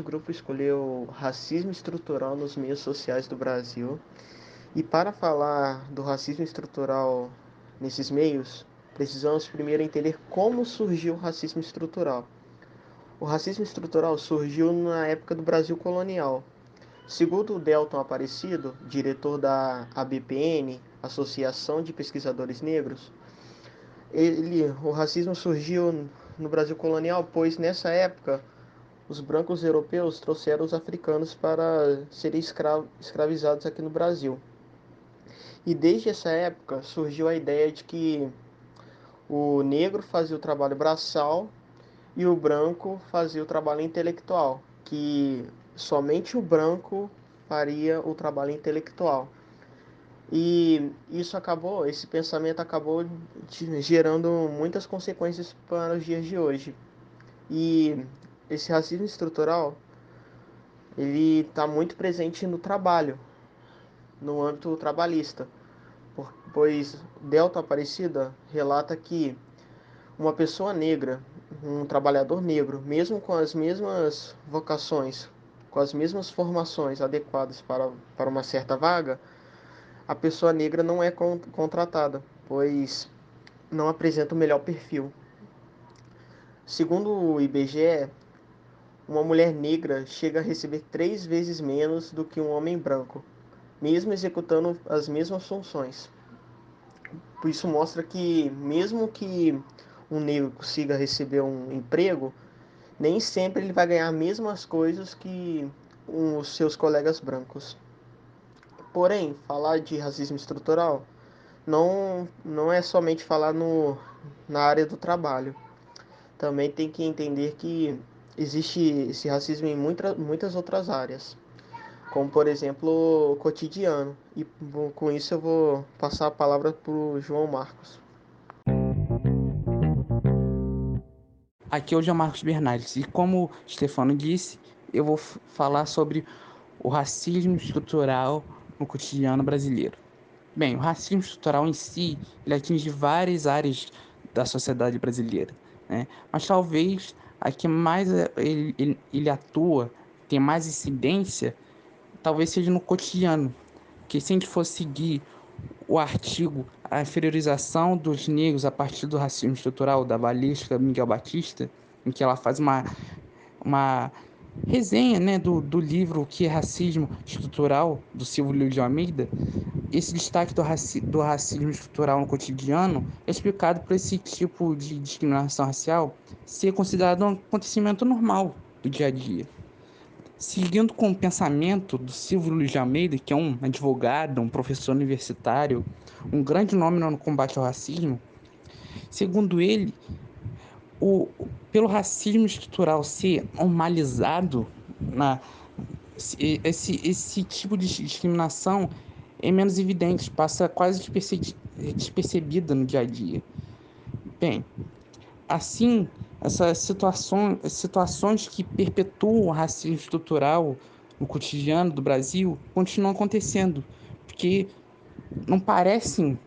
Nosso grupo escolheu racismo estrutural nos meios sociais do Brasil. E para falar do racismo estrutural nesses meios, precisamos primeiro entender como surgiu o racismo estrutural. O racismo estrutural surgiu na época do Brasil colonial. Segundo o Delton Aparecido, diretor da ABPN, Associação de Pesquisadores Negros, ele, o racismo surgiu no Brasil colonial, pois nessa época os brancos europeus trouxeram os africanos para serem escra escravizados aqui no Brasil. E desde essa época surgiu a ideia de que o negro fazia o trabalho braçal e o branco fazia o trabalho intelectual, que somente o branco faria o trabalho intelectual. E isso acabou, esse pensamento acabou gerando muitas consequências para os dias de hoje. E esse racismo estrutural, ele está muito presente no trabalho, no âmbito trabalhista, pois Delta Aparecida relata que uma pessoa negra, um trabalhador negro, mesmo com as mesmas vocações, com as mesmas formações adequadas para, para uma certa vaga, a pessoa negra não é contratada, pois não apresenta o melhor perfil. Segundo o IBGE, uma mulher negra chega a receber três vezes menos do que um homem branco, mesmo executando as mesmas funções. Isso mostra que, mesmo que um negro consiga receber um emprego, nem sempre ele vai ganhar as mesmas coisas que os seus colegas brancos. Porém, falar de racismo estrutural não, não é somente falar no, na área do trabalho. Também tem que entender que existe esse racismo em muita, muitas outras áreas, como por exemplo o cotidiano. E com isso eu vou passar a palavra para o João Marcos. Aqui é o João Marcos Bernardes e como o Stefano disse, eu vou falar sobre o racismo estrutural no cotidiano brasileiro. Bem, o racismo estrutural em si, ele atinge várias áreas da sociedade brasileira, né? Mas talvez a que mais é, ele, ele, ele atua, tem mais incidência, talvez seja no cotidiano. Que se a gente for seguir o artigo A inferiorização dos negros a partir do racismo estrutural da balística Miguel Batista, em que ela faz uma, uma resenha né, do, do livro Que é Racismo Estrutural, do Silvio de Almeida, esse destaque do, raci do racismo estrutural no cotidiano é explicado por esse tipo de discriminação racial ser considerado um acontecimento normal do dia a dia. Seguindo com o pensamento do Silvio Luiz de Almeida, que é um advogado, um professor universitário, um grande nome no combate ao racismo, segundo ele, o, pelo racismo estrutural ser normalizado, na, esse, esse tipo de discriminação é menos evidente, passa quase despercebida no dia a dia. Bem, assim, essas situações, situações que perpetuam o racismo estrutural no cotidiano do Brasil continuam acontecendo, porque não parecem,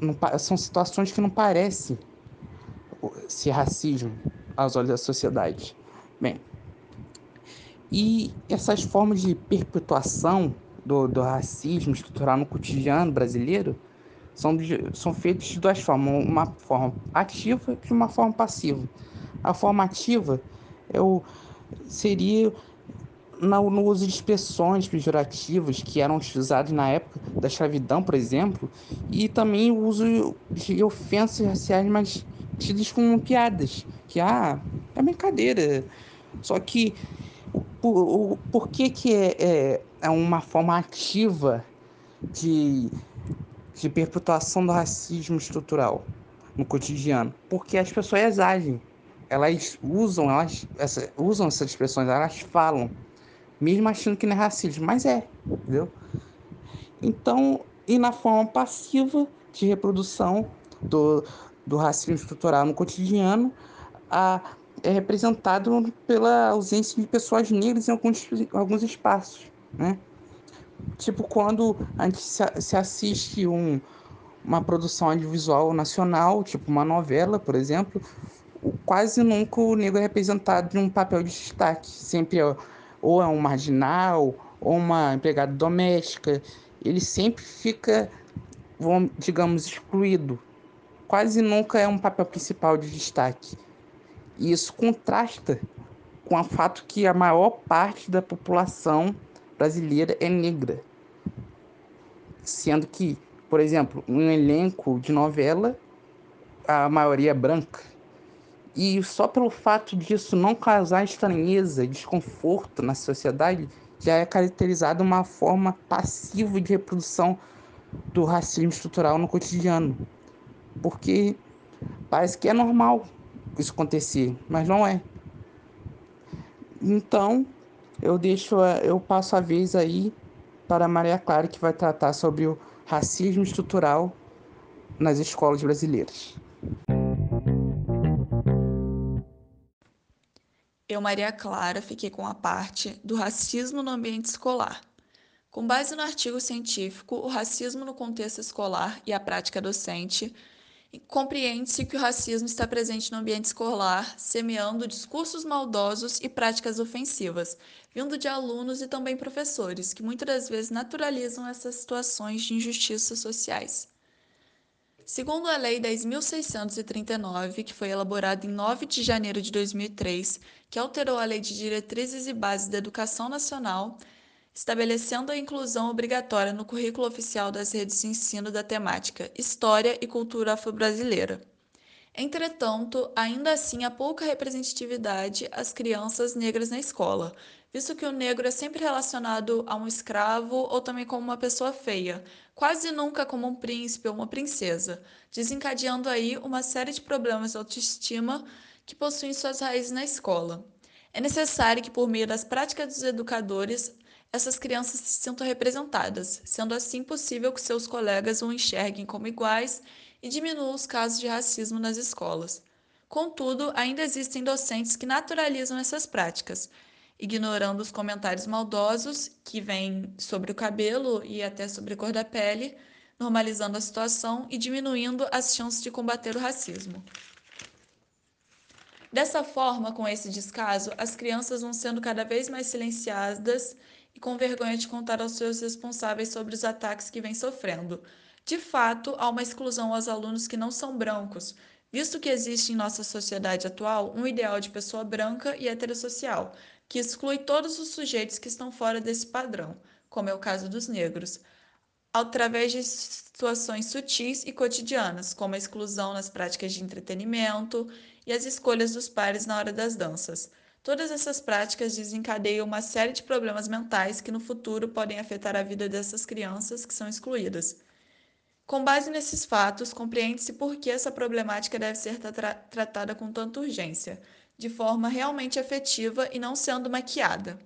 não, são situações que não parecem ser racismo aos olhos da sociedade. Bem, e essas formas de perpetuação do, do racismo estrutural no cotidiano brasileiro são, são feitas de duas formas, uma forma ativa e uma forma passiva. A forma ativa é o, seria no, no uso de expressões pejorativas que eram utilizadas na época da escravidão, por exemplo, e também o uso de ofensas raciais mais tidas como piadas, que ah, é brincadeira. Só que por, por que, que é, é, é uma forma ativa de, de perpetuação do racismo estrutural no cotidiano? Porque as pessoas agem, elas usam, elas essa, usam essas expressões, elas falam, mesmo achando que não é racismo, mas é, entendeu? Então, e na forma passiva de reprodução do, do racismo estrutural no cotidiano a, é representado pela ausência de pessoas negras em alguns, alguns espaços, né? Tipo quando a gente se, assiste um, uma produção audiovisual nacional, tipo uma novela, por exemplo, quase nunca o negro é representado em um papel de destaque. Sempre é, ou é um marginal, ou uma empregada doméstica. Ele sempre fica, digamos, excluído. Quase nunca é um papel principal de destaque. E isso contrasta com o fato que a maior parte da população brasileira é negra. Sendo que, por exemplo, um elenco de novela, a maioria é branca. E só pelo fato disso não causar estranheza e desconforto na sociedade, já é caracterizada uma forma passiva de reprodução do racismo estrutural no cotidiano. Porque parece que é normal isso acontecer, mas não é. Então, eu deixo, eu passo a vez aí para Maria Clara que vai tratar sobre o racismo estrutural nas escolas brasileiras. Eu, Maria Clara, fiquei com a parte do racismo no ambiente escolar. Com base no artigo científico O racismo no contexto escolar e a prática docente, compreende-se que o racismo está presente no ambiente escolar, semeando discursos maldosos e práticas ofensivas, vindo de alunos e também professores, que muitas das vezes naturalizam essas situações de injustiças sociais. Segundo a Lei 10.639, que foi elaborada em 9 de janeiro de 2003, que alterou a Lei de Diretrizes e Bases da Educação Nacional, estabelecendo a inclusão obrigatória no currículo oficial das redes de ensino da temática História e Cultura Afro-Brasileira. Entretanto, ainda assim há pouca representatividade às crianças negras na escola, visto que o negro é sempre relacionado a um escravo ou também como uma pessoa feia, quase nunca como um príncipe ou uma princesa, desencadeando aí uma série de problemas de autoestima que possuem suas raízes na escola. É necessário que, por meio das práticas dos educadores, essas crianças se sintam representadas, sendo assim possível que seus colegas o enxerguem como iguais e diminua os casos de racismo nas escolas. Contudo, ainda existem docentes que naturalizam essas práticas, ignorando os comentários maldosos que vêm sobre o cabelo e até sobre a cor da pele, normalizando a situação e diminuindo as chances de combater o racismo. Dessa forma, com esse descaso, as crianças vão sendo cada vez mais silenciadas e com vergonha de contar aos seus responsáveis sobre os ataques que vem sofrendo. De fato, há uma exclusão aos alunos que não são brancos, visto que existe em nossa sociedade atual um ideal de pessoa branca e heterossocial, que exclui todos os sujeitos que estão fora desse padrão, como é o caso dos negros, através de situações sutis e cotidianas, como a exclusão nas práticas de entretenimento e as escolhas dos pares na hora das danças. Todas essas práticas desencadeiam uma série de problemas mentais que no futuro podem afetar a vida dessas crianças que são excluídas. Com base nesses fatos, compreende-se por que essa problemática deve ser tra tratada com tanta urgência, de forma realmente efetiva e não sendo maquiada.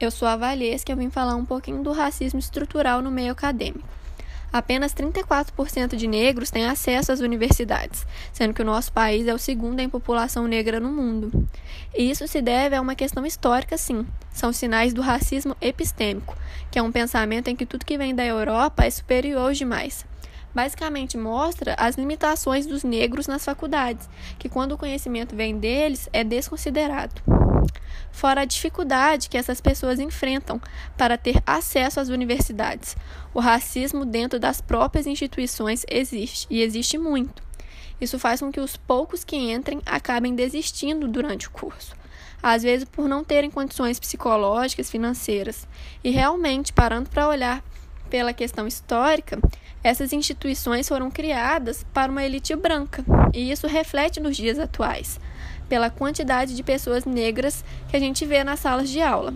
Eu sou a Valesca e eu vim falar um pouquinho do racismo estrutural no meio acadêmico apenas 34% de negros têm acesso às universidades, sendo que o nosso país é o segundo em população negra no mundo. E isso se deve a uma questão histórica, sim. São sinais do racismo epistêmico, que é um pensamento em que tudo que vem da Europa é superior aos demais basicamente mostra as limitações dos negros nas faculdades, que quando o conhecimento vem deles é desconsiderado fora a dificuldade que essas pessoas enfrentam para ter acesso às universidades. O racismo dentro das próprias instituições existe, e existe muito. Isso faz com que os poucos que entrem acabem desistindo durante o curso, às vezes por não terem condições psicológicas, financeiras. E realmente, parando para olhar pela questão histórica, essas instituições foram criadas para uma elite branca, e isso reflete nos dias atuais pela quantidade de pessoas negras que a gente vê nas salas de aula.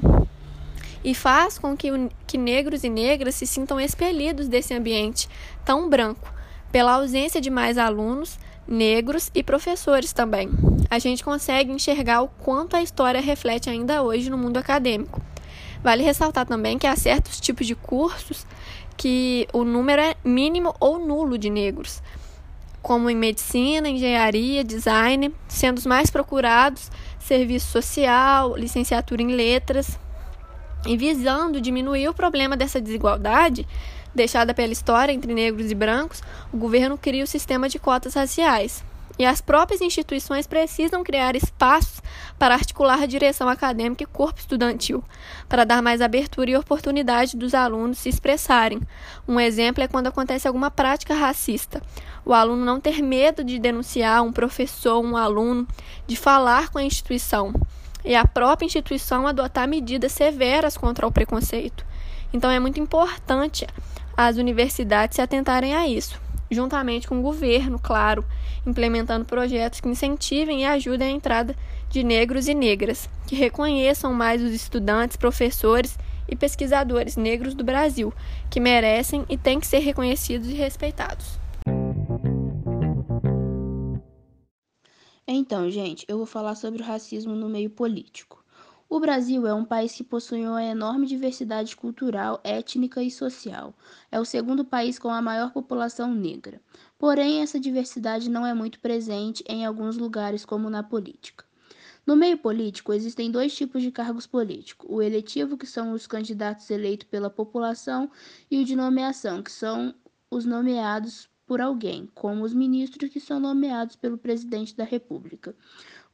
E faz com que, que negros e negras se sintam expelidos desse ambiente tão branco, pela ausência de mais alunos, negros e professores também. A gente consegue enxergar o quanto a história reflete ainda hoje no mundo acadêmico. Vale ressaltar também que há certos tipos de cursos que o número é mínimo ou nulo de negros como em medicina, engenharia, design, sendo os mais procurados serviço social, licenciatura em letras. E visando diminuir o problema dessa desigualdade, deixada pela história entre negros e brancos, o governo cria o sistema de cotas raciais. E as próprias instituições precisam criar espaços para articular a direção acadêmica e corpo estudantil, para dar mais abertura e oportunidade dos alunos se expressarem. Um exemplo é quando acontece alguma prática racista. O aluno não ter medo de denunciar um professor, um aluno, de falar com a instituição. E a própria instituição adotar medidas severas contra o preconceito. Então é muito importante as universidades se atentarem a isso juntamente com o governo, claro, implementando projetos que incentivem e ajudem a entrada de negros e negras, que reconheçam mais os estudantes, professores e pesquisadores negros do Brasil, que merecem e têm que ser reconhecidos e respeitados. Então, gente, eu vou falar sobre o racismo no meio político. O Brasil é um país que possui uma enorme diversidade cultural, étnica e social. É o segundo país com a maior população negra. Porém, essa diversidade não é muito presente em alguns lugares, como na política. No meio político, existem dois tipos de cargos políticos: o eletivo, que são os candidatos eleitos pela população, e o de nomeação, que são os nomeados por alguém, como os ministros, que são nomeados pelo presidente da República.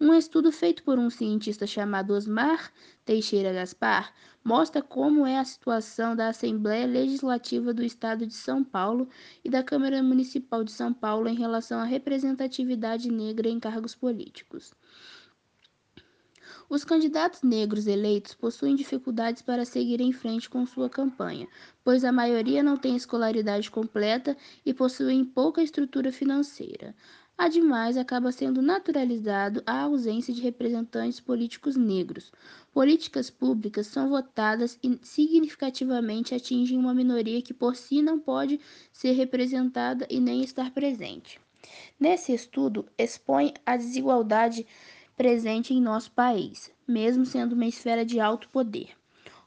Um estudo feito por um cientista chamado Osmar Teixeira Gaspar mostra como é a situação da Assembleia Legislativa do Estado de São Paulo e da Câmara Municipal de São Paulo em relação à representatividade negra em cargos políticos. Os candidatos negros eleitos possuem dificuldades para seguir em frente com sua campanha, pois a maioria não tem escolaridade completa e possuem pouca estrutura financeira. Ademais, acaba sendo naturalizado a ausência de representantes políticos negros. Políticas públicas são votadas e significativamente atingem uma minoria que por si não pode ser representada e nem estar presente. Nesse estudo, expõe a desigualdade presente em nosso país, mesmo sendo uma esfera de alto poder.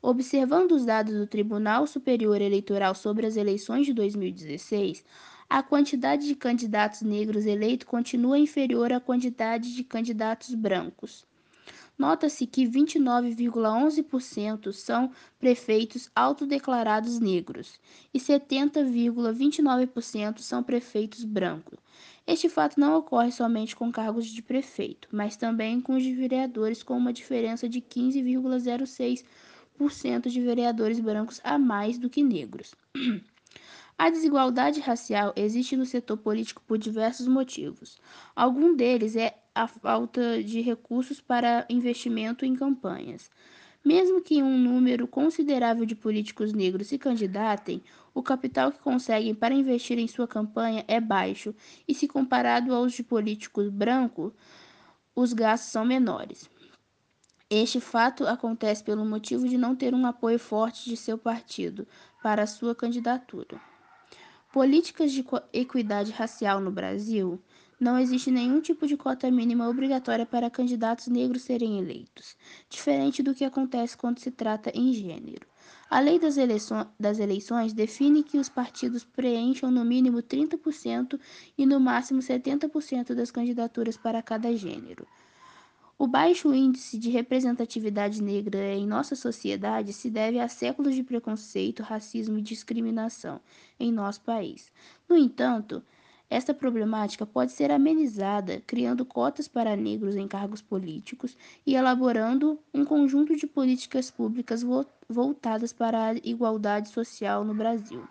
Observando os dados do Tribunal Superior Eleitoral sobre as eleições de 2016, a quantidade de candidatos negros eleitos continua inferior à quantidade de candidatos brancos. Nota-se que 29,11% são prefeitos autodeclarados negros e 70,29% são prefeitos brancos. Este fato não ocorre somente com cargos de prefeito, mas também com os de vereadores, com uma diferença de 15,06% de vereadores brancos a mais do que negros. A desigualdade racial existe no setor político por diversos motivos. Algum deles é a falta de recursos para investimento em campanhas. Mesmo que um número considerável de políticos negros se candidatem, o capital que conseguem para investir em sua campanha é baixo, e se comparado aos de políticos brancos, os gastos são menores. Este fato acontece pelo motivo de não ter um apoio forte de seu partido para sua candidatura. Políticas de equidade racial no Brasil. Não existe nenhum tipo de cota mínima obrigatória para candidatos negros serem eleitos, diferente do que acontece quando se trata em gênero. A lei das, das eleições define que os partidos preencham no mínimo 30% e no máximo 70% das candidaturas para cada gênero. O baixo índice de representatividade negra em nossa sociedade se deve a séculos de preconceito, racismo e discriminação em nosso país. No entanto, esta problemática pode ser amenizada criando cotas para negros em cargos políticos e elaborando um conjunto de políticas públicas voltadas para a igualdade social no Brasil.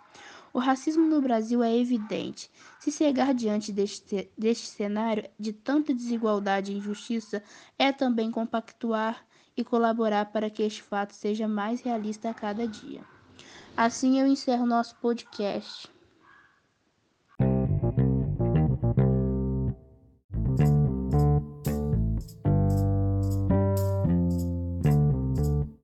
O racismo no Brasil é evidente. Se cegar diante deste, deste cenário de tanta desigualdade e injustiça é também compactuar e colaborar para que este fato seja mais realista a cada dia. Assim eu encerro nosso podcast.